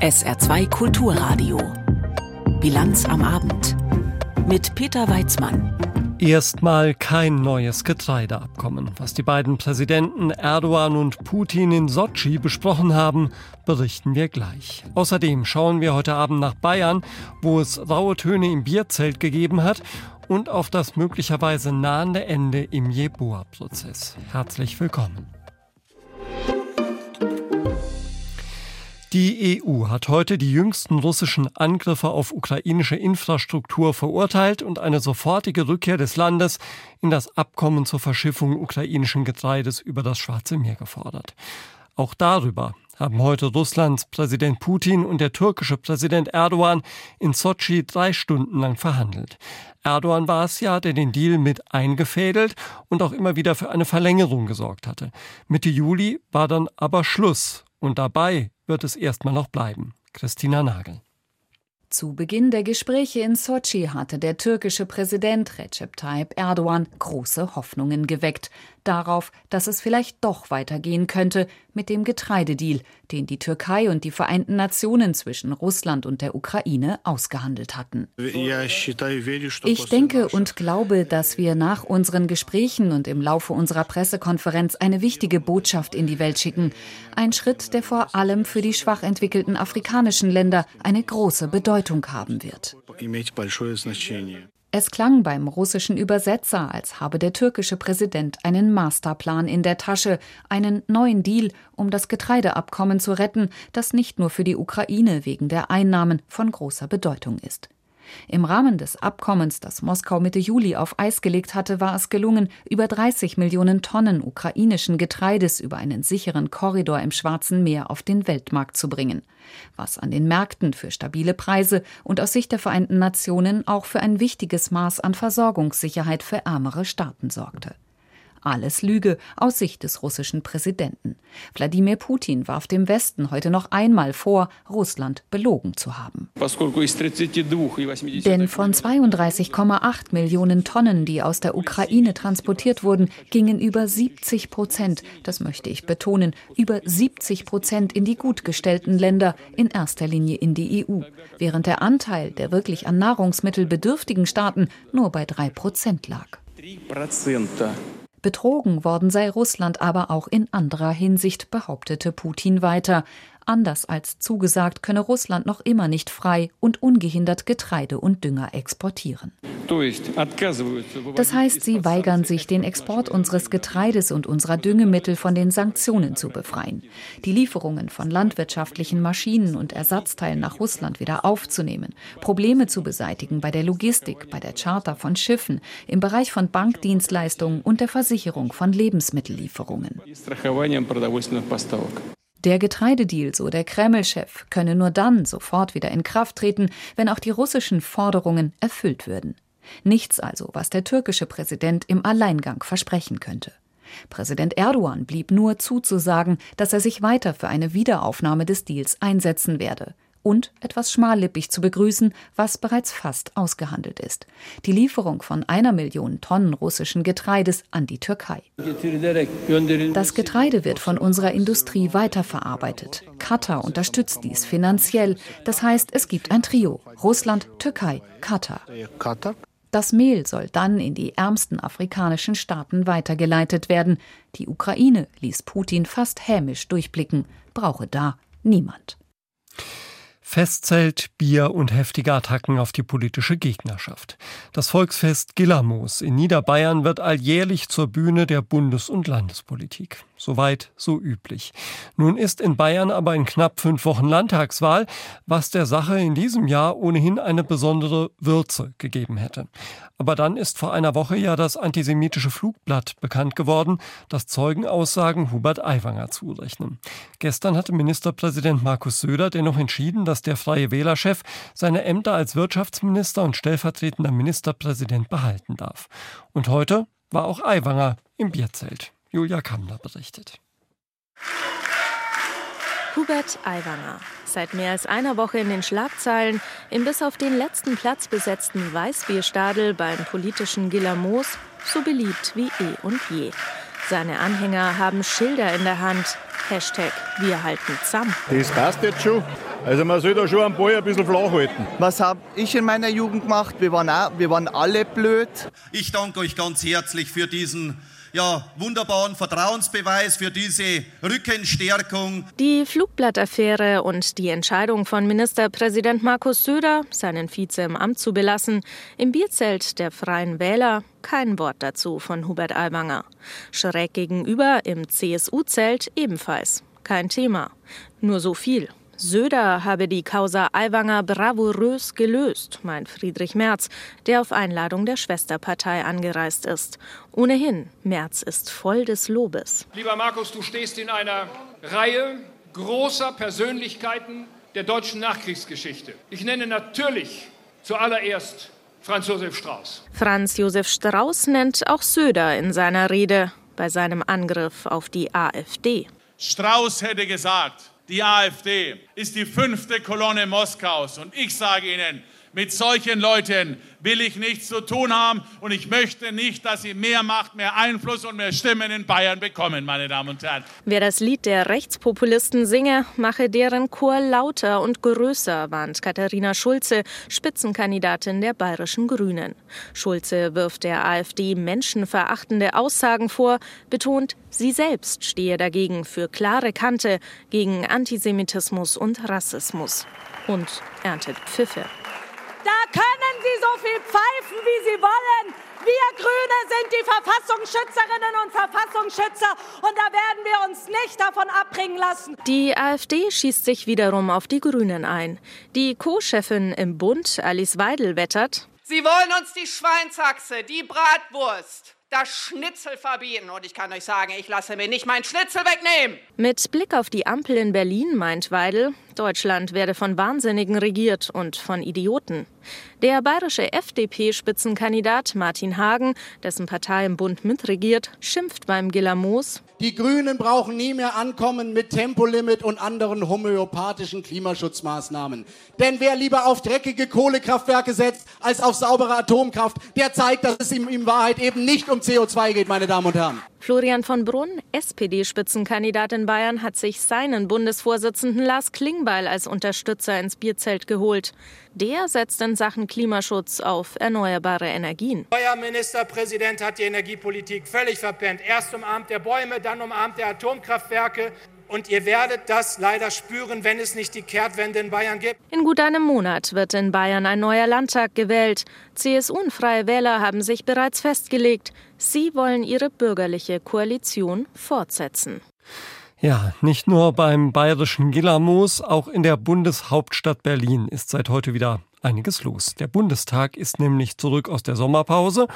SR2 Kulturradio. Bilanz am Abend. Mit Peter Weizmann. Erstmal kein neues Getreideabkommen. Was die beiden Präsidenten Erdogan und Putin in Sotschi besprochen haben, berichten wir gleich. Außerdem schauen wir heute Abend nach Bayern, wo es raue Töne im Bierzelt gegeben hat und auf das möglicherweise nahende Ende im Jeboa-Prozess. Herzlich willkommen. Die EU hat heute die jüngsten russischen Angriffe auf ukrainische Infrastruktur verurteilt und eine sofortige Rückkehr des Landes in das Abkommen zur Verschiffung ukrainischen Getreides über das Schwarze Meer gefordert. Auch darüber haben heute Russlands Präsident Putin und der türkische Präsident Erdogan in Sotschi drei Stunden lang verhandelt. Erdogan war es ja, der den Deal mit eingefädelt und auch immer wieder für eine Verlängerung gesorgt hatte. Mitte Juli war dann aber Schluss und dabei wird es erstmal noch bleiben. Christina Nagel. Zu Beginn der Gespräche in Sochi hatte der türkische Präsident Recep Tayyip Erdogan große Hoffnungen geweckt darauf, dass es vielleicht doch weitergehen könnte mit dem Getreidedeal, den die Türkei und die Vereinten Nationen zwischen Russland und der Ukraine ausgehandelt hatten. Ich denke und glaube, dass wir nach unseren Gesprächen und im Laufe unserer Pressekonferenz eine wichtige Botschaft in die Welt schicken. Ein Schritt, der vor allem für die schwach entwickelten afrikanischen Länder eine große Bedeutung haben wird. Es klang beim russischen Übersetzer, als habe der türkische Präsident einen Masterplan in der Tasche, einen neuen Deal, um das Getreideabkommen zu retten, das nicht nur für die Ukraine wegen der Einnahmen von großer Bedeutung ist. Im Rahmen des Abkommens, das Moskau Mitte Juli auf Eis gelegt hatte, war es gelungen, über 30 Millionen Tonnen ukrainischen Getreides über einen sicheren Korridor im Schwarzen Meer auf den Weltmarkt zu bringen, was an den Märkten für stabile Preise und aus Sicht der Vereinten Nationen auch für ein wichtiges Maß an Versorgungssicherheit für ärmere Staaten sorgte. Alles Lüge aus Sicht des russischen Präsidenten. Wladimir Putin warf dem Westen heute noch einmal vor, Russland belogen zu haben. Denn von 32,8 Millionen Tonnen, die aus der Ukraine transportiert wurden, gingen über 70 Prozent, das möchte ich betonen, über 70 Prozent in die gut gestellten Länder, in erster Linie in die EU, während der Anteil der wirklich an Nahrungsmittel bedürftigen Staaten nur bei drei Prozent lag. Betrogen worden sei Russland aber auch in anderer Hinsicht, behauptete Putin weiter. Anders als zugesagt könne Russland noch immer nicht frei und ungehindert Getreide und Dünger exportieren. Das heißt, sie weigern sich, den Export unseres Getreides und unserer Düngemittel von den Sanktionen zu befreien, die Lieferungen von landwirtschaftlichen Maschinen und Ersatzteilen nach Russland wieder aufzunehmen, Probleme zu beseitigen bei der Logistik, bei der Charter von Schiffen, im Bereich von Bankdienstleistungen und der Versicherung von Lebensmittellieferungen. Der Getreidedeal, so der Kreml-Chef, könne nur dann sofort wieder in Kraft treten, wenn auch die russischen Forderungen erfüllt würden. Nichts also, was der türkische Präsident im Alleingang versprechen könnte. Präsident Erdogan blieb nur zuzusagen, dass er sich weiter für eine Wiederaufnahme des Deals einsetzen werde und etwas schmallippig zu begrüßen, was bereits fast ausgehandelt ist. Die Lieferung von einer Million Tonnen russischen Getreides an die Türkei. Das Getreide wird von unserer Industrie weiterverarbeitet. Katar unterstützt dies finanziell. Das heißt, es gibt ein Trio. Russland, Türkei, Katar. Das Mehl soll dann in die ärmsten afrikanischen Staaten weitergeleitet werden. Die Ukraine ließ Putin fast hämisch durchblicken, brauche da niemand. Festzelt, Bier und heftige Attacken auf die politische Gegnerschaft. Das Volksfest Gillamos in Niederbayern wird alljährlich zur Bühne der Bundes- und Landespolitik. Soweit so üblich. Nun ist in Bayern aber in knapp fünf Wochen Landtagswahl, was der Sache in diesem Jahr ohnehin eine besondere Würze gegeben hätte. Aber dann ist vor einer Woche ja das antisemitische Flugblatt bekannt geworden, das Zeugenaussagen Hubert Aiwanger zurechnen. Gestern hatte Ministerpräsident Markus Söder dennoch entschieden, dass der Freie Wählerchef seine Ämter als Wirtschaftsminister und stellvertretender Ministerpräsident behalten darf. Und heute war auch Aiwanger im Bierzelt. Julia Kamler berichtet. Hubert Aiwanger, seit mehr als einer Woche in den Schlagzeilen, im bis auf den letzten Platz besetzten Weißbierstadel beim politischen Gillamos, so beliebt wie eh und je. Seine Anhänger haben Schilder in der Hand. Hashtag Wir halten zusammen. Das passt jetzt schon. Also man soll da schon einen Ball ein bisschen flach halten. Was habe ich in meiner Jugend gemacht? Wir waren, auch, wir waren alle blöd. Ich danke euch ganz herzlich für diesen ja, wunderbaren Vertrauensbeweis für diese Rückenstärkung. Die Flugblattaffäre und die Entscheidung von Ministerpräsident Markus Söder, seinen Vize im Amt zu belassen, im Bierzelt der Freien Wähler kein Wort dazu von Hubert Aiwanger. Schräg gegenüber im CSU-Zelt ebenfalls. Kein Thema. Nur so viel. Söder habe die Causa Aiwanger bravourös gelöst, meint Friedrich Merz, der auf Einladung der Schwesterpartei angereist ist. Ohnehin, Merz ist voll des Lobes. Lieber Markus, du stehst in einer Reihe großer Persönlichkeiten der deutschen Nachkriegsgeschichte. Ich nenne natürlich zuallererst Franz Josef Strauß. Franz Josef Strauß nennt auch Söder in seiner Rede bei seinem Angriff auf die AfD. Strauß hätte gesagt, die AfD ist die fünfte Kolonne Moskaus. Und ich sage Ihnen, mit solchen Leuten will ich nichts zu tun haben und ich möchte nicht, dass sie mehr Macht, mehr Einfluss und mehr Stimmen in Bayern bekommen, meine Damen und Herren. Wer das Lied der Rechtspopulisten singe, mache deren Chor lauter und größer, warnt Katharina Schulze, Spitzenkandidatin der bayerischen Grünen. Schulze wirft der AfD menschenverachtende Aussagen vor, betont, sie selbst stehe dagegen für klare Kante gegen Antisemitismus und Rassismus und erntet Pfiffe. Sie so viel pfeifen, wie Sie wollen. Wir Grüne sind die Verfassungsschützerinnen und Verfassungsschützer und da werden wir uns nicht davon abbringen lassen. Die AfD schießt sich wiederum auf die Grünen ein. Die Co-Chefin im Bund, Alice Weidel, wettert. Sie wollen uns die Schweinshaxe, die Bratwurst, das Schnitzel verbieten. Und ich kann euch sagen, ich lasse mir nicht mein Schnitzel wegnehmen. Mit Blick auf die Ampel in Berlin meint Weidel, Deutschland werde von Wahnsinnigen regiert und von Idioten. Der bayerische FDP-Spitzenkandidat Martin Hagen, dessen Partei im Bund mitregiert, schimpft beim Gilamos. Die Grünen brauchen nie mehr ankommen mit Tempolimit und anderen homöopathischen Klimaschutzmaßnahmen. Denn wer lieber auf dreckige Kohlekraftwerke setzt als auf saubere Atomkraft, der zeigt, dass es ihm in Wahrheit eben nicht um CO2 geht, meine Damen und Herren. Florian von Brunn, SPD-Spitzenkandidat in Bayern, hat sich seinen Bundesvorsitzenden Lars Klingbeil als Unterstützer ins Bierzelt geholt. Der setzt in Sachen Klimaschutz auf erneuerbare Energien. Euer Ministerpräsident hat die Energiepolitik völlig verpennt. Erst umarmt der Bäume, dann umarmt der Atomkraftwerke. Und ihr werdet das leider spüren, wenn es nicht die Kehrtwende in Bayern gibt. In gut einem Monat wird in Bayern ein neuer Landtag gewählt. CSU und Freie Wähler haben sich bereits festgelegt, sie wollen ihre bürgerliche Koalition fortsetzen. Ja, nicht nur beim bayerischen Gilamos, auch in der Bundeshauptstadt Berlin ist seit heute wieder einiges los. Der Bundestag ist nämlich zurück aus der Sommerpause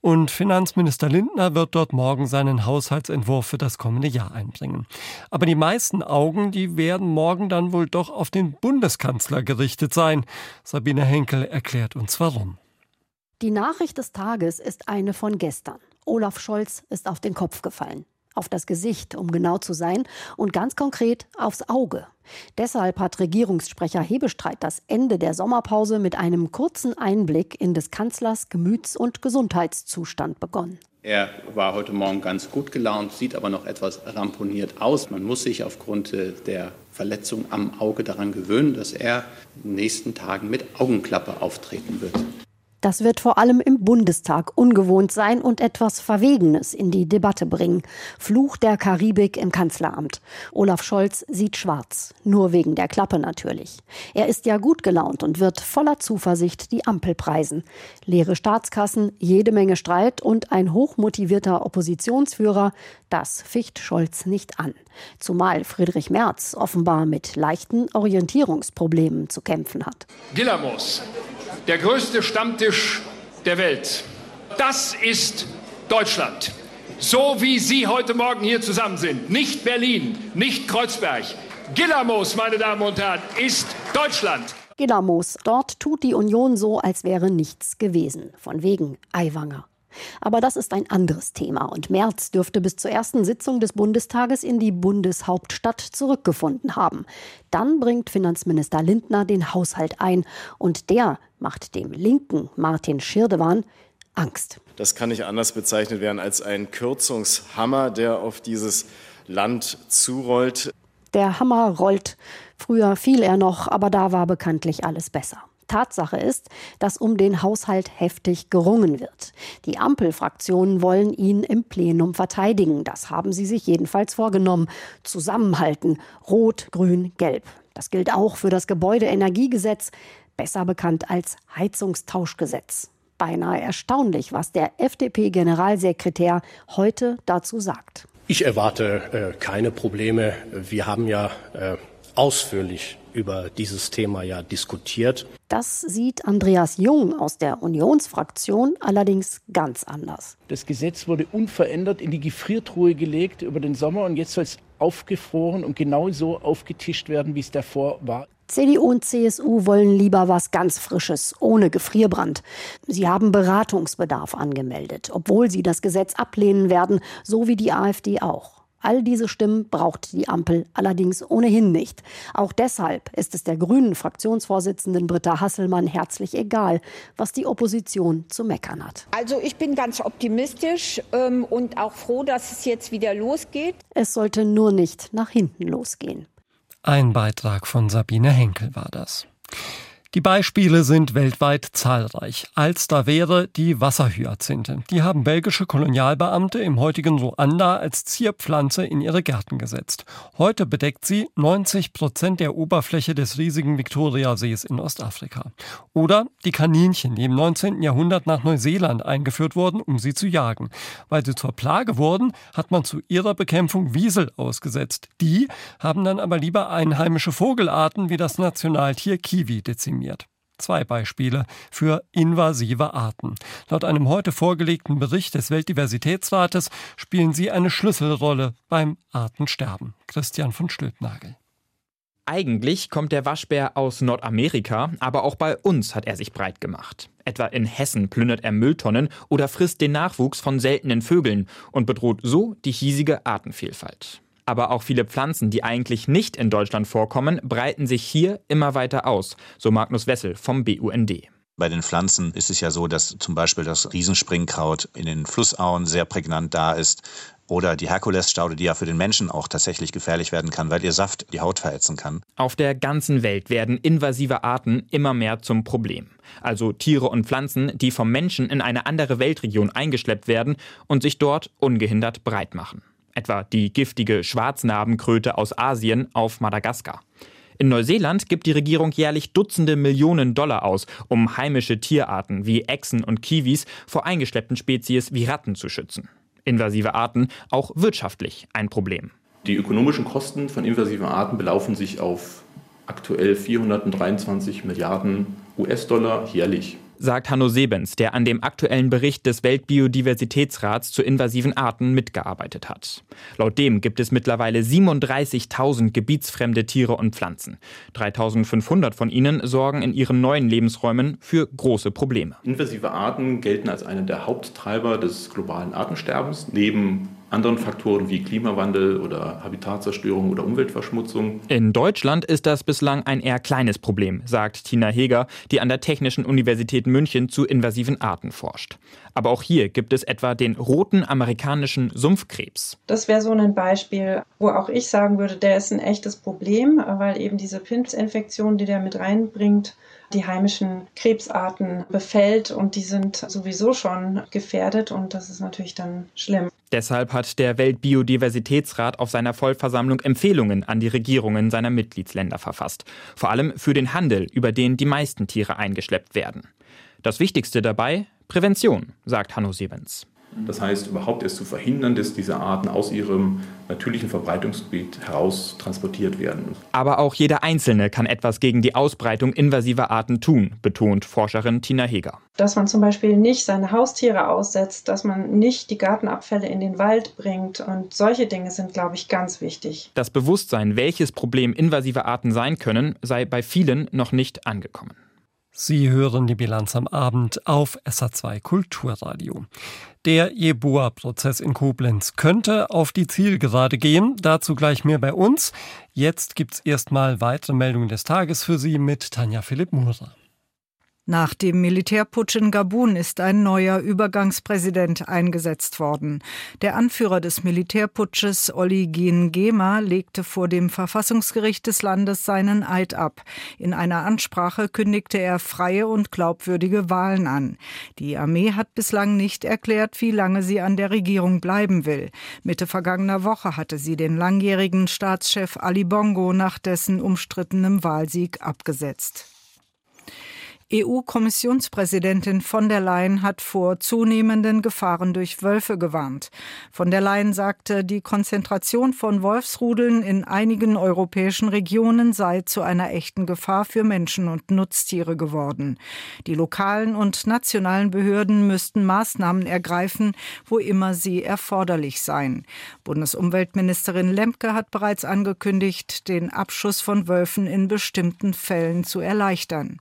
und Finanzminister Lindner wird dort morgen seinen Haushaltsentwurf für das kommende Jahr einbringen. Aber die meisten Augen, die werden morgen dann wohl doch auf den Bundeskanzler gerichtet sein. Sabine Henkel erklärt uns warum. Die Nachricht des Tages ist eine von gestern. Olaf Scholz ist auf den Kopf gefallen auf das Gesicht, um genau zu sein, und ganz konkret aufs Auge. Deshalb hat Regierungssprecher Hebestreit das Ende der Sommerpause mit einem kurzen Einblick in des Kanzlers Gemüts- und Gesundheitszustand begonnen. Er war heute Morgen ganz gut gelaunt, sieht aber noch etwas ramponiert aus. Man muss sich aufgrund äh, der Verletzung am Auge daran gewöhnen, dass er in den nächsten Tagen mit Augenklappe auftreten wird. Das wird vor allem im Bundestag ungewohnt sein und etwas Verwegenes in die Debatte bringen. Fluch der Karibik im Kanzleramt. Olaf Scholz sieht schwarz. Nur wegen der Klappe natürlich. Er ist ja gut gelaunt und wird voller Zuversicht die Ampel preisen. Leere Staatskassen, jede Menge Streit und ein hochmotivierter Oppositionsführer, das ficht Scholz nicht an. Zumal Friedrich Merz offenbar mit leichten Orientierungsproblemen zu kämpfen hat. Gilamos der größte Stammtisch der Welt. Das ist Deutschland. So wie Sie heute Morgen hier zusammen sind. Nicht Berlin, nicht Kreuzberg. Gillamos, meine Damen und Herren, ist Deutschland. Gillamos, dort tut die Union so, als wäre nichts gewesen. Von wegen Aiwanger. Aber das ist ein anderes Thema und Merz dürfte bis zur ersten Sitzung des Bundestages in die Bundeshauptstadt zurückgefunden haben. Dann bringt Finanzminister Lindner den Haushalt ein und der macht dem linken Martin Schirdewan Angst. Das kann nicht anders bezeichnet werden als ein Kürzungshammer, der auf dieses Land zurollt. Der Hammer rollt. Früher fiel er noch, aber da war bekanntlich alles besser. Tatsache ist, dass um den Haushalt heftig gerungen wird. Die Ampelfraktionen wollen ihn im Plenum verteidigen. Das haben sie sich jedenfalls vorgenommen. Zusammenhalten. Rot, Grün, Gelb. Das gilt auch für das Gebäudeenergiegesetz, besser bekannt als Heizungstauschgesetz. Beinahe erstaunlich, was der FDP-Generalsekretär heute dazu sagt. Ich erwarte äh, keine Probleme. Wir haben ja äh, ausführlich über dieses Thema ja diskutiert. Das sieht Andreas Jung aus der Unionsfraktion allerdings ganz anders. Das Gesetz wurde unverändert in die Gefriertruhe gelegt über den Sommer und jetzt soll es aufgefroren und genauso aufgetischt werden, wie es davor war. CDU und CSU wollen lieber was ganz Frisches, ohne Gefrierbrand. Sie haben Beratungsbedarf angemeldet, obwohl sie das Gesetz ablehnen werden, so wie die AfD auch. All diese Stimmen braucht die Ampel allerdings ohnehin nicht. Auch deshalb ist es der grünen Fraktionsvorsitzenden Britta Hasselmann herzlich egal, was die Opposition zu meckern hat. Also ich bin ganz optimistisch ähm, und auch froh, dass es jetzt wieder losgeht. Es sollte nur nicht nach hinten losgehen. Ein Beitrag von Sabine Henkel war das. Die Beispiele sind weltweit zahlreich. Alster wäre die Wasserhyazinthe. Die haben belgische Kolonialbeamte im heutigen Ruanda als Zierpflanze in ihre Gärten gesetzt. Heute bedeckt sie 90 Prozent der Oberfläche des riesigen Viktoriasees in Ostafrika. Oder die Kaninchen, die im 19. Jahrhundert nach Neuseeland eingeführt wurden, um sie zu jagen. Weil sie zur Plage wurden, hat man zu ihrer Bekämpfung Wiesel ausgesetzt. Die haben dann aber lieber einheimische Vogelarten wie das Nationaltier Kiwi dezimiert definiert. Zwei Beispiele für invasive Arten. Laut einem heute vorgelegten Bericht des Weltdiversitätsrates spielen sie eine Schlüsselrolle beim Artensterben. Christian von Stülpnagel. Eigentlich kommt der Waschbär aus Nordamerika, aber auch bei uns hat er sich breit gemacht. Etwa in Hessen plündert er Mülltonnen oder frisst den Nachwuchs von seltenen Vögeln und bedroht so die hiesige Artenvielfalt. Aber auch viele Pflanzen, die eigentlich nicht in Deutschland vorkommen, breiten sich hier immer weiter aus, so Magnus Wessel vom BUND. Bei den Pflanzen ist es ja so, dass zum Beispiel das Riesenspringkraut in den Flussauen sehr prägnant da ist. Oder die Herkulesstaude, die ja für den Menschen auch tatsächlich gefährlich werden kann, weil ihr Saft die Haut verätzen kann. Auf der ganzen Welt werden invasive Arten immer mehr zum Problem. Also Tiere und Pflanzen, die vom Menschen in eine andere Weltregion eingeschleppt werden und sich dort ungehindert breit machen etwa die giftige Schwarznarbenkröte aus Asien auf Madagaskar. In Neuseeland gibt die Regierung jährlich Dutzende Millionen Dollar aus, um heimische Tierarten wie Echsen und Kiwis vor eingeschleppten Spezies wie Ratten zu schützen. Invasive Arten auch wirtschaftlich ein Problem. Die ökonomischen Kosten von invasiven Arten belaufen sich auf aktuell 423 Milliarden US-Dollar jährlich sagt Hanno Sebens, der an dem aktuellen Bericht des Weltbiodiversitätsrats zu invasiven Arten mitgearbeitet hat. Laut dem gibt es mittlerweile 37.000 gebietsfremde Tiere und Pflanzen. 3.500 von ihnen sorgen in ihren neuen Lebensräumen für große Probleme. Invasive Arten gelten als einer der Haupttreiber des globalen Artensterbens, neben anderen Faktoren wie Klimawandel oder Habitatzerstörung oder Umweltverschmutzung. In Deutschland ist das bislang ein eher kleines Problem, sagt Tina Heger, die an der Technischen Universität München zu invasiven Arten forscht. Aber auch hier gibt es etwa den roten amerikanischen Sumpfkrebs. Das wäre so ein Beispiel, wo auch ich sagen würde, der ist ein echtes Problem, weil eben diese Pilzinfektion, die der mit reinbringt, die heimischen Krebsarten befällt und die sind sowieso schon gefährdet und das ist natürlich dann schlimm. Deshalb hat der Weltbiodiversitätsrat auf seiner Vollversammlung Empfehlungen an die Regierungen seiner Mitgliedsländer verfasst. Vor allem für den Handel, über den die meisten Tiere eingeschleppt werden. Das Wichtigste dabei Prävention, sagt Hanno Sebens. Das heißt, überhaupt erst zu verhindern, dass diese Arten aus ihrem natürlichen Verbreitungsgebiet heraus transportiert werden. Aber auch jeder Einzelne kann etwas gegen die Ausbreitung invasiver Arten tun, betont Forscherin Tina Heger. Dass man zum Beispiel nicht seine Haustiere aussetzt, dass man nicht die Gartenabfälle in den Wald bringt und solche Dinge sind, glaube ich, ganz wichtig. Das Bewusstsein, welches Problem invasive Arten sein können, sei bei vielen noch nicht angekommen. Sie hören die Bilanz am Abend auf SA2 Kulturradio. Der Jeboa-Prozess in Koblenz könnte auf die Zielgerade gehen. Dazu gleich mehr bei uns. Jetzt gibt's erstmal weitere Meldungen des Tages für Sie mit Tanja Philipp Murer. Nach dem Militärputsch in Gabun ist ein neuer Übergangspräsident eingesetzt worden. Der Anführer des Militärputsches, Oli Gema, legte vor dem Verfassungsgericht des Landes seinen Eid ab. In einer Ansprache kündigte er freie und glaubwürdige Wahlen an. Die Armee hat bislang nicht erklärt, wie lange sie an der Regierung bleiben will. Mitte vergangener Woche hatte sie den langjährigen Staatschef Ali Bongo nach dessen umstrittenem Wahlsieg abgesetzt. EU-Kommissionspräsidentin von der Leyen hat vor zunehmenden Gefahren durch Wölfe gewarnt. Von der Leyen sagte, die Konzentration von Wolfsrudeln in einigen europäischen Regionen sei zu einer echten Gefahr für Menschen und Nutztiere geworden. Die lokalen und nationalen Behörden müssten Maßnahmen ergreifen, wo immer sie erforderlich seien. Bundesumweltministerin Lemke hat bereits angekündigt, den Abschuss von Wölfen in bestimmten Fällen zu erleichtern.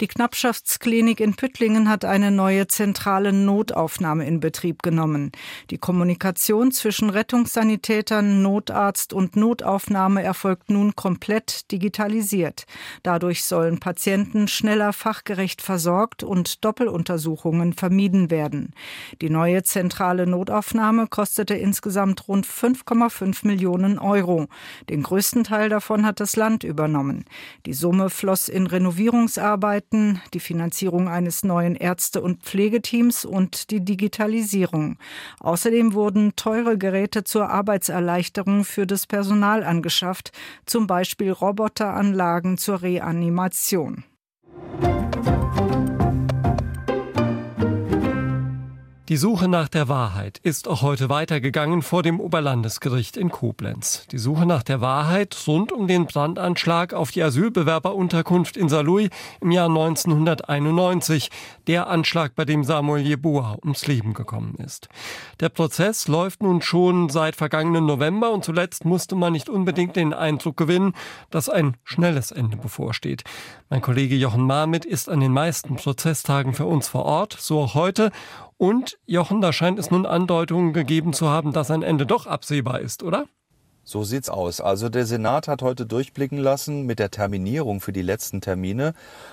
Die Knappschaftsklinik in Püttlingen hat eine neue zentrale Notaufnahme in Betrieb genommen. Die Kommunikation zwischen Rettungssanitätern, Notarzt und Notaufnahme erfolgt nun komplett digitalisiert. Dadurch sollen Patienten schneller fachgerecht versorgt und Doppeluntersuchungen vermieden werden. Die neue zentrale Notaufnahme kostete insgesamt rund 5,5 Millionen Euro. Den größten Teil davon hat das Land übernommen. Die Summe floss in Renovierungsarbeiten Projekten, die Finanzierung eines neuen Ärzte- und Pflegeteams und die Digitalisierung. Außerdem wurden teure Geräte zur Arbeitserleichterung für das Personal angeschafft, zum Beispiel Roboteranlagen zur Reanimation. Die Suche nach der Wahrheit ist auch heute weitergegangen vor dem Oberlandesgericht in Koblenz. Die Suche nach der Wahrheit rund um den Brandanschlag auf die Asylbewerberunterkunft in Saarlouis im Jahr 1991, der Anschlag, bei dem Samuel Jeboa ums Leben gekommen ist. Der Prozess läuft nun schon seit vergangenen November und zuletzt musste man nicht unbedingt den Eindruck gewinnen, dass ein schnelles Ende bevorsteht. Mein Kollege Jochen Marmit ist an den meisten Prozesstagen für uns vor Ort, so auch heute und Jochen, da scheint es nun Andeutungen gegeben zu haben, dass ein Ende doch absehbar ist, oder? So sieht's aus. Also der Senat hat heute durchblicken lassen mit der Terminierung für die letzten Termine,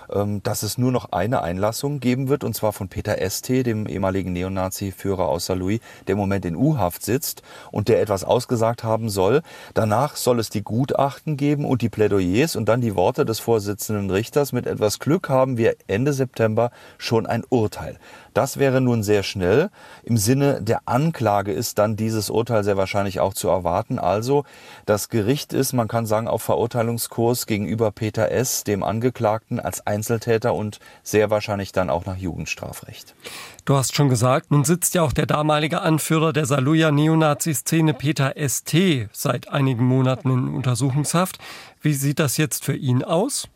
ähm, dass es nur noch eine Einlassung geben wird, und zwar von Peter ST, dem ehemaligen Neonazi-Führer aus Saarlouis, der im Moment in U-Haft sitzt und der etwas ausgesagt haben soll. Danach soll es die Gutachten geben und die Plädoyers und dann die Worte des Vorsitzenden Richters. Mit etwas Glück haben wir Ende September schon ein Urteil. Das wäre nun sehr schnell. Im Sinne der Anklage ist dann dieses Urteil sehr wahrscheinlich auch zu erwarten. Also das Gericht ist, man kann sagen, auf Verurteilungskurs gegenüber Peter S., dem Angeklagten, als Einzeltäter und sehr wahrscheinlich dann auch nach Jugendstrafrecht. Du hast schon gesagt, nun sitzt ja auch der damalige Anführer der Saluja Neonazi-Szene Peter ST seit einigen Monaten in Untersuchungshaft. Wie sieht das jetzt für ihn aus?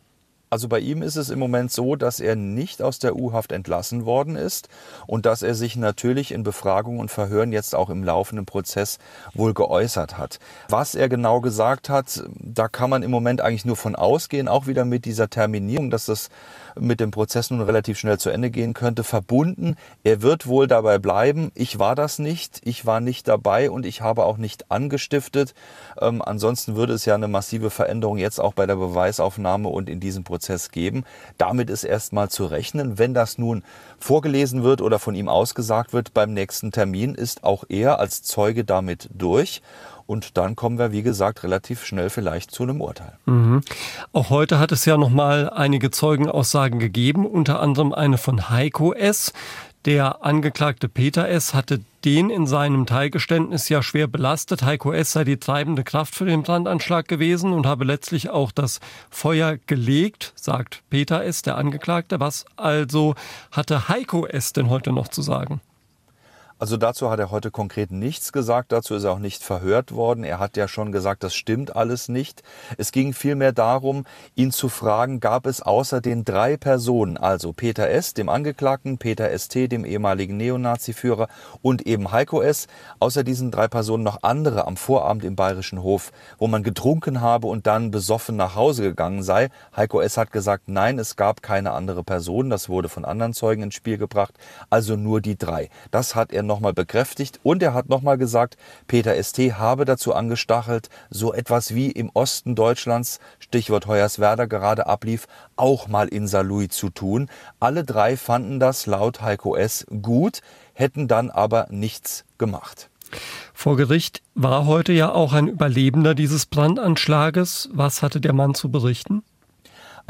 Also bei ihm ist es im Moment so, dass er nicht aus der U-Haft entlassen worden ist und dass er sich natürlich in Befragungen und Verhören jetzt auch im laufenden Prozess wohl geäußert hat. Was er genau gesagt hat, da kann man im Moment eigentlich nur von ausgehen, auch wieder mit dieser Terminierung, dass das mit dem Prozess nun relativ schnell zu Ende gehen könnte, verbunden. Er wird wohl dabei bleiben. Ich war das nicht. Ich war nicht dabei und ich habe auch nicht angestiftet. Ähm, ansonsten würde es ja eine massive Veränderung jetzt auch bei der Beweisaufnahme und in diesem Prozess geben. Damit ist erstmal zu rechnen. Wenn das nun vorgelesen wird oder von ihm ausgesagt wird beim nächsten Termin, ist auch er als Zeuge damit durch. Und dann kommen wir, wie gesagt, relativ schnell vielleicht zu einem Urteil. Mhm. Auch heute hat es ja noch mal einige Zeugenaussagen gegeben, unter anderem eine von Heiko S. Der Angeklagte Peter S. hatte den in seinem Teilgeständnis ja schwer belastet. Heiko S. sei die treibende Kraft für den Brandanschlag gewesen und habe letztlich auch das Feuer gelegt, sagt Peter S., der Angeklagte. Was also hatte Heiko S. denn heute noch zu sagen? Also dazu hat er heute konkret nichts gesagt, dazu ist er auch nicht verhört worden. Er hat ja schon gesagt, das stimmt alles nicht. Es ging vielmehr darum, ihn zu fragen, gab es außer den drei Personen, also Peter S., dem Angeklagten, Peter ST, dem ehemaligen Neonazi-Führer und eben Heiko S., außer diesen drei Personen noch andere am Vorabend im Bayerischen Hof, wo man getrunken habe und dann besoffen nach Hause gegangen sei. Heiko S. hat gesagt, nein, es gab keine andere Person, das wurde von anderen Zeugen ins Spiel gebracht, also nur die drei. Das hat er nochmal bekräftigt und er hat nochmal gesagt, Peter ST habe dazu angestachelt, so etwas wie im Osten Deutschlands, Stichwort Hoyerswerda gerade ablief, auch mal in Saarlouis zu tun. Alle drei fanden das laut Heiko S. gut, hätten dann aber nichts gemacht. Vor Gericht war heute ja auch ein Überlebender dieses Brandanschlages. Was hatte der Mann zu berichten?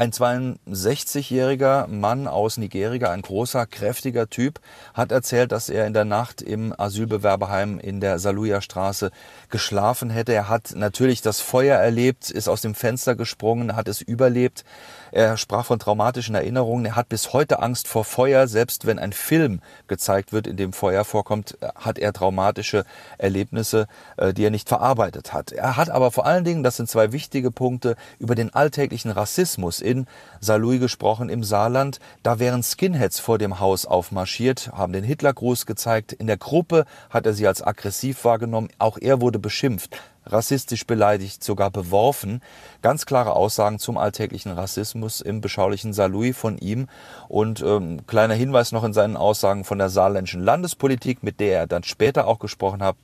Ein 62-jähriger Mann aus Nigeria, ein großer, kräftiger Typ, hat erzählt, dass er in der Nacht im Asylbewerberheim in der Saluja Straße geschlafen hätte. Er hat natürlich das Feuer erlebt, ist aus dem Fenster gesprungen, hat es überlebt. Er sprach von traumatischen Erinnerungen. Er hat bis heute Angst vor Feuer. Selbst wenn ein Film gezeigt wird, in dem Feuer vorkommt, hat er traumatische Erlebnisse, äh, die er nicht verarbeitet hat. Er hat aber vor allen Dingen, das sind zwei wichtige Punkte, über den alltäglichen Rassismus in Saarlouis gesprochen im Saarland. Da wären Skinheads vor dem Haus aufmarschiert, haben den Hitlergruß gezeigt. In der Gruppe hat er sie als aggressiv wahrgenommen. Auch er wurde beschimpft rassistisch beleidigt, sogar beworfen. Ganz klare Aussagen zum alltäglichen Rassismus im beschaulichen Saarlouis von ihm. Und ähm, kleiner Hinweis noch in seinen Aussagen von der saarländischen Landespolitik, mit der er dann später auch gesprochen hat,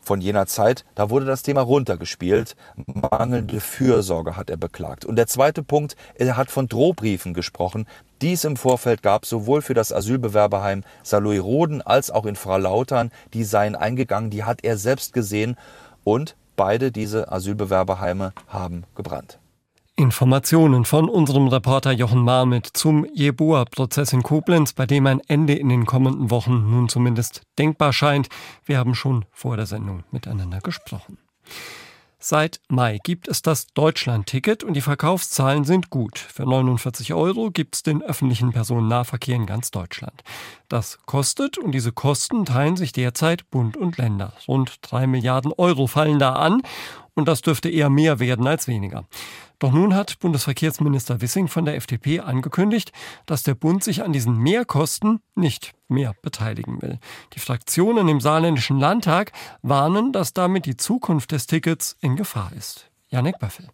von jener Zeit, da wurde das Thema runtergespielt. Mangelnde Fürsorge hat er beklagt. Und der zweite Punkt, er hat von Drohbriefen gesprochen, die es im Vorfeld gab, sowohl für das Asylbewerberheim Saarlouis Roden als auch in Frau Lautern. Die seien eingegangen, die hat er selbst gesehen. Und Beide diese Asylbewerberheime haben gebrannt. Informationen von unserem Reporter Jochen Marmit zum Jeboa-Prozess in Koblenz, bei dem ein Ende in den kommenden Wochen nun zumindest denkbar scheint. Wir haben schon vor der Sendung miteinander gesprochen. Seit Mai gibt es das Deutschland-Ticket und die Verkaufszahlen sind gut. Für 49 Euro gibt es den öffentlichen Personennahverkehr in ganz Deutschland. Das kostet und diese Kosten teilen sich derzeit Bund und Länder. Rund drei Milliarden Euro fallen da an und das dürfte eher mehr werden als weniger. Doch nun hat Bundesverkehrsminister Wissing von der FDP angekündigt, dass der Bund sich an diesen Mehrkosten nicht mehr beteiligen will. Die Fraktionen im saarländischen Landtag warnen, dass damit die Zukunft des Tickets in Gefahr ist. Janek Böffel.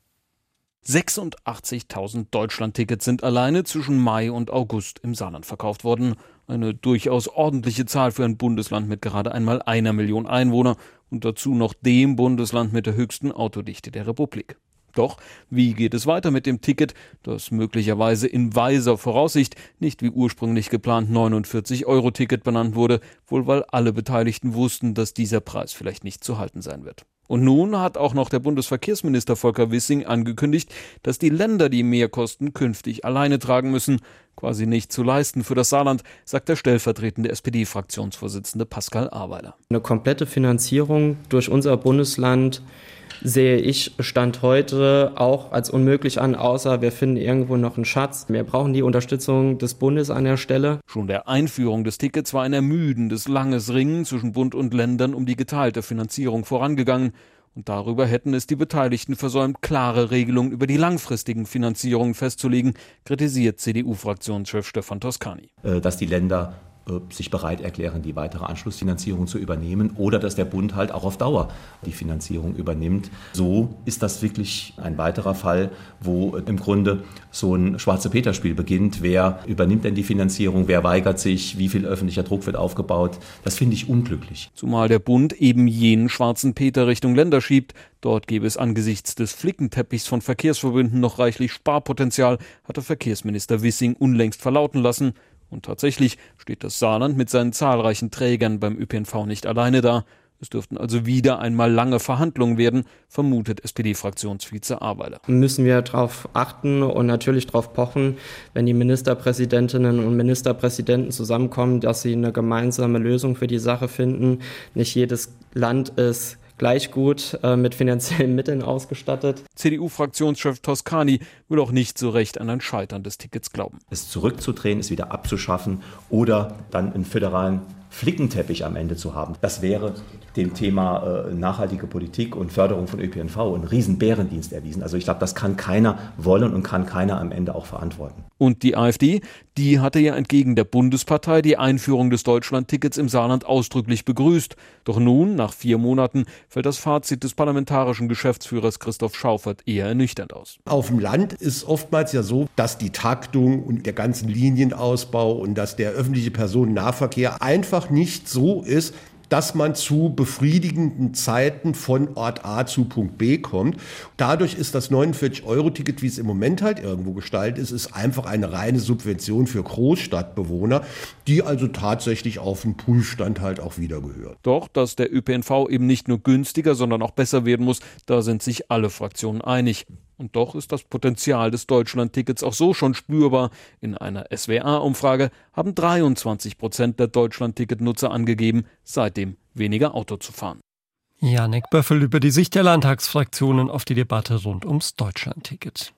86.000 Deutschland-Tickets sind alleine zwischen Mai und August im Saarland verkauft worden. Eine durchaus ordentliche Zahl für ein Bundesland mit gerade einmal einer Million Einwohner und dazu noch dem Bundesland mit der höchsten Autodichte der Republik. Doch wie geht es weiter mit dem Ticket, das möglicherweise in weiser Voraussicht nicht wie ursprünglich geplant 49-Euro-Ticket benannt wurde, wohl weil alle Beteiligten wussten, dass dieser Preis vielleicht nicht zu halten sein wird. Und nun hat auch noch der Bundesverkehrsminister Volker Wissing angekündigt, dass die Länder die Mehrkosten künftig alleine tragen müssen. Quasi nicht zu leisten für das Saarland, sagt der stellvertretende SPD-Fraktionsvorsitzende Pascal Aweiler. Eine komplette Finanzierung durch unser Bundesland sehe ich Stand heute auch als unmöglich an, außer wir finden irgendwo noch einen Schatz. Wir brauchen die Unterstützung des Bundes an der Stelle. Schon der Einführung des Tickets war ein ermüdendes, langes Ringen zwischen Bund und Ländern um die geteilte Finanzierung vorangegangen. Und darüber hätten es die Beteiligten versäumt, klare Regelungen über die langfristigen Finanzierungen festzulegen, kritisiert CDU-Fraktionschef Stefan Toscani. Äh, dass die Länder sich bereit erklären, die weitere Anschlussfinanzierung zu übernehmen oder dass der Bund halt auch auf Dauer die Finanzierung übernimmt. So ist das wirklich ein weiterer Fall, wo im Grunde so ein schwarze Peter-Spiel beginnt. Wer übernimmt denn die Finanzierung? Wer weigert sich? Wie viel öffentlicher Druck wird aufgebaut? Das finde ich unglücklich. Zumal der Bund eben jenen schwarzen Peter Richtung Länder schiebt. Dort gäbe es angesichts des Flickenteppichs von Verkehrsverbünden noch reichlich Sparpotenzial, hatte Verkehrsminister Wissing unlängst verlauten lassen. Und tatsächlich steht das Saarland mit seinen zahlreichen Trägern beim ÖPNV nicht alleine da. Es dürften also wieder einmal lange Verhandlungen werden, vermutet SPD-Fraktionsvize Aweiler. Müssen wir darauf achten und natürlich darauf pochen, wenn die Ministerpräsidentinnen und Ministerpräsidenten zusammenkommen, dass sie eine gemeinsame Lösung für die Sache finden. Nicht jedes Land ist gleich gut äh, mit finanziellen Mitteln ausgestattet. CDU-Fraktionschef Toscani will auch nicht so recht an ein Scheitern des Tickets glauben. Es zurückzudrehen, es wieder abzuschaffen oder dann einen föderalen Flickenteppich am Ende zu haben. Das wäre dem Thema äh, nachhaltige Politik und Förderung von ÖPNV ein Riesenbärendienst erwiesen. Also ich glaube, das kann keiner wollen und kann keiner am Ende auch verantworten. Und die AfD, die hatte ja entgegen der Bundespartei die Einführung des Deutschlandtickets im Saarland ausdrücklich begrüßt. Doch nun, nach vier Monaten, fällt das Fazit des parlamentarischen Geschäftsführers Christoph Schaufert eher ernüchternd aus. Auf dem Land ist oftmals ja so, dass die Taktung und der ganzen Linienausbau und dass der öffentliche Personennahverkehr einfach nicht so ist, dass man zu befriedigenden Zeiten von Ort A zu Punkt B kommt. Dadurch ist das 49-Euro-Ticket, wie es im Moment halt irgendwo gestaltet ist, ist einfach eine reine Subvention für Großstadtbewohner, die also tatsächlich auf den Prüfstand halt auch wieder gehört. Doch, dass der ÖPNV eben nicht nur günstiger, sondern auch besser werden muss, da sind sich alle Fraktionen einig. Und doch ist das Potenzial des Deutschlandtickets auch so schon spürbar. In einer SWA-Umfrage haben 23 Prozent der Deutschlandticket-Nutzer angegeben, seitdem weniger Auto zu fahren. Janek Böffel über die Sicht der Landtagsfraktionen auf die Debatte rund ums Deutschlandticket.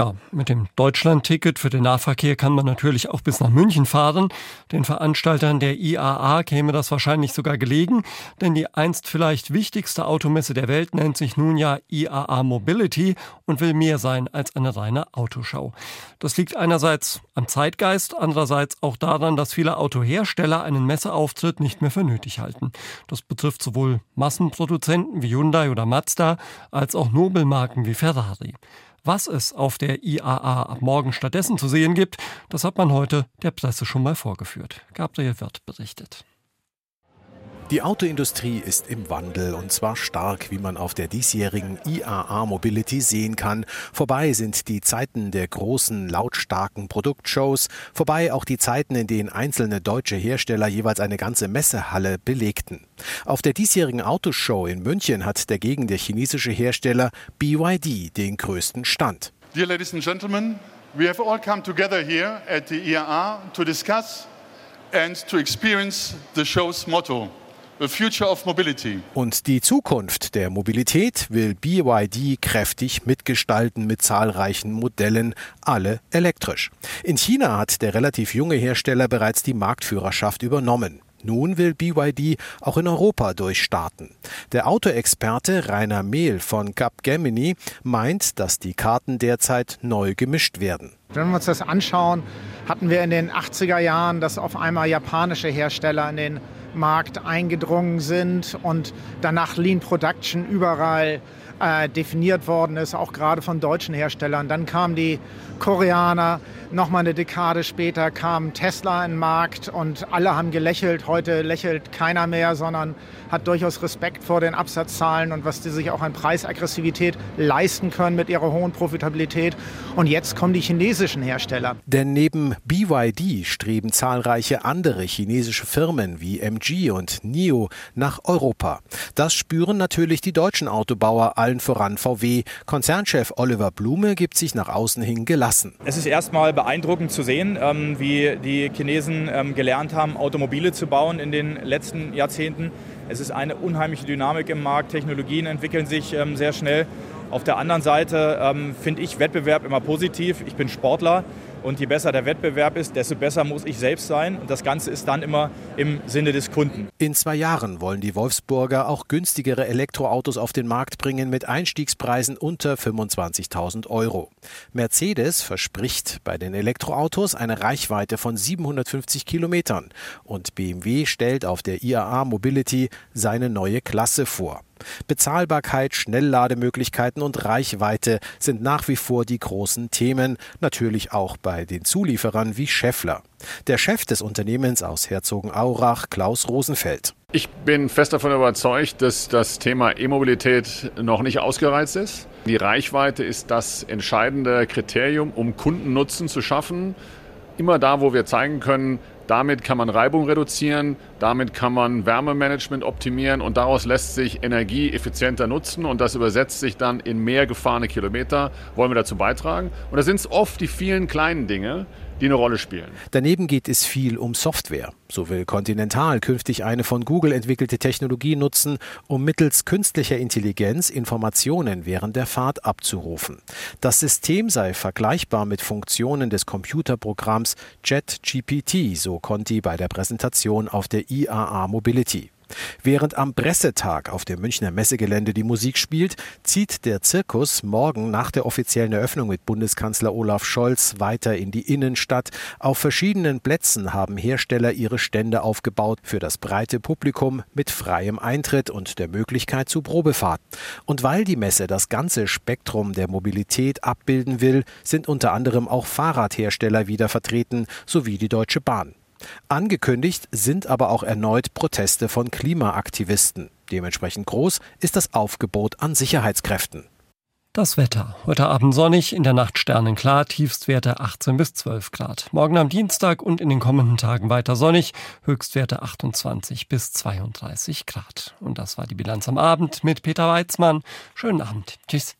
Ja, mit dem Deutschland-Ticket für den Nahverkehr kann man natürlich auch bis nach München fahren. Den Veranstaltern der IAA käme das wahrscheinlich sogar gelegen, denn die einst vielleicht wichtigste Automesse der Welt nennt sich nun ja IAA Mobility und will mehr sein als eine reine Autoschau. Das liegt einerseits am Zeitgeist, andererseits auch daran, dass viele Autohersteller einen Messeauftritt nicht mehr für nötig halten. Das betrifft sowohl Massenproduzenten wie Hyundai oder Mazda als auch Nobelmarken wie Ferrari. Was es auf der IAA ab morgen stattdessen zu sehen gibt, das hat man heute der Presse schon mal vorgeführt. Gabriel Wirth berichtet. Die Autoindustrie ist im Wandel und zwar stark, wie man auf der diesjährigen IAA Mobility sehen kann. Vorbei sind die Zeiten der großen, lautstarken Produktshows, vorbei auch die Zeiten, in denen einzelne deutsche Hersteller jeweils eine ganze Messehalle belegten. Auf der diesjährigen Autoshow in München hat dagegen der chinesische Hersteller BYD den größten Stand. Dear ladies and gentlemen, we have all come together here at the IAA to discuss and to experience the show's motto. Und die Zukunft der Mobilität will BYD kräftig mitgestalten mit zahlreichen Modellen, alle elektrisch. In China hat der relativ junge Hersteller bereits die Marktführerschaft übernommen. Nun will BYD auch in Europa durchstarten. Der Autoexperte Rainer Mehl von Capgemini meint, dass die Karten derzeit neu gemischt werden. Wenn wir uns das anschauen, hatten wir in den 80er Jahren, dass auf einmal japanische Hersteller in den Markt eingedrungen sind und danach Lean Production überall äh, definiert worden ist, auch gerade von deutschen Herstellern. Dann kamen die Koreaner, nochmal eine Dekade später kam Tesla in den Markt und alle haben gelächelt. Heute lächelt keiner mehr, sondern hat durchaus Respekt vor den Absatzzahlen und was die sich auch an Preisaggressivität leisten können mit ihrer hohen Profitabilität. Und jetzt kommen die chinesischen Hersteller. Denn neben BYD streben zahlreiche andere chinesische Firmen wie MG und NIO nach Europa. Das spüren natürlich die deutschen Autobauer, allen voran VW. Konzernchef Oliver Blume gibt sich nach außen hin gelassen. Es ist erstmal beeindruckend zu sehen, ähm, wie die Chinesen ähm, gelernt haben, Automobile zu bauen in den letzten Jahrzehnten. Es ist eine unheimliche Dynamik im Markt. Technologien entwickeln sich ähm, sehr schnell. Auf der anderen Seite finde ich Wettbewerb immer positiv. Ich bin Sportler und je besser der Wettbewerb ist, desto besser muss ich selbst sein. Und das Ganze ist dann immer im Sinne des Kunden. In zwei Jahren wollen die Wolfsburger auch günstigere Elektroautos auf den Markt bringen mit Einstiegspreisen unter 25.000 Euro. Mercedes verspricht bei den Elektroautos eine Reichweite von 750 Kilometern und BMW stellt auf der IAA Mobility seine neue Klasse vor. Bezahlbarkeit, Schnelllademöglichkeiten und Reichweite sind nach wie vor die großen Themen, natürlich auch bei den Zulieferern wie Scheffler. Der Chef des Unternehmens aus Herzogenaurach, Klaus Rosenfeld. Ich bin fest davon überzeugt, dass das Thema E-Mobilität noch nicht ausgereizt ist. Die Reichweite ist das entscheidende Kriterium, um Kundennutzen zu schaffen. Immer da, wo wir zeigen können, damit kann man Reibung reduzieren, damit kann man Wärmemanagement optimieren und daraus lässt sich Energie effizienter nutzen und das übersetzt sich dann in mehr gefahrene Kilometer. Wollen wir dazu beitragen? Und da sind es oft die vielen kleinen Dinge, die eine Rolle spielen. Daneben geht es viel um Software. So will Continental künftig eine von Google entwickelte Technologie nutzen, um mittels künstlicher Intelligenz Informationen während der Fahrt abzurufen. Das System sei vergleichbar mit Funktionen des Computerprogramms JetGPT, so Conti bei der Präsentation auf der IAA Mobility. Während am Pressetag auf dem Münchner Messegelände die Musik spielt, zieht der Zirkus morgen nach der offiziellen Eröffnung mit Bundeskanzler Olaf Scholz weiter in die Innenstadt. Auf verschiedenen Plätzen haben Hersteller ihre Stände aufgebaut für das breite Publikum mit freiem Eintritt und der Möglichkeit zu Probefahrten. Und weil die Messe das ganze Spektrum der Mobilität abbilden will, sind unter anderem auch Fahrradhersteller wieder vertreten, sowie die Deutsche Bahn. Angekündigt sind aber auch erneut Proteste von Klimaaktivisten. Dementsprechend groß ist das Aufgebot an Sicherheitskräften. Das Wetter. Heute Abend sonnig, in der Nacht sternenklar, Tiefstwerte 18 bis 12 Grad. Morgen am Dienstag und in den kommenden Tagen weiter sonnig, Höchstwerte 28 bis 32 Grad. Und das war die Bilanz am Abend mit Peter Weizmann. Schönen Abend. Tschüss.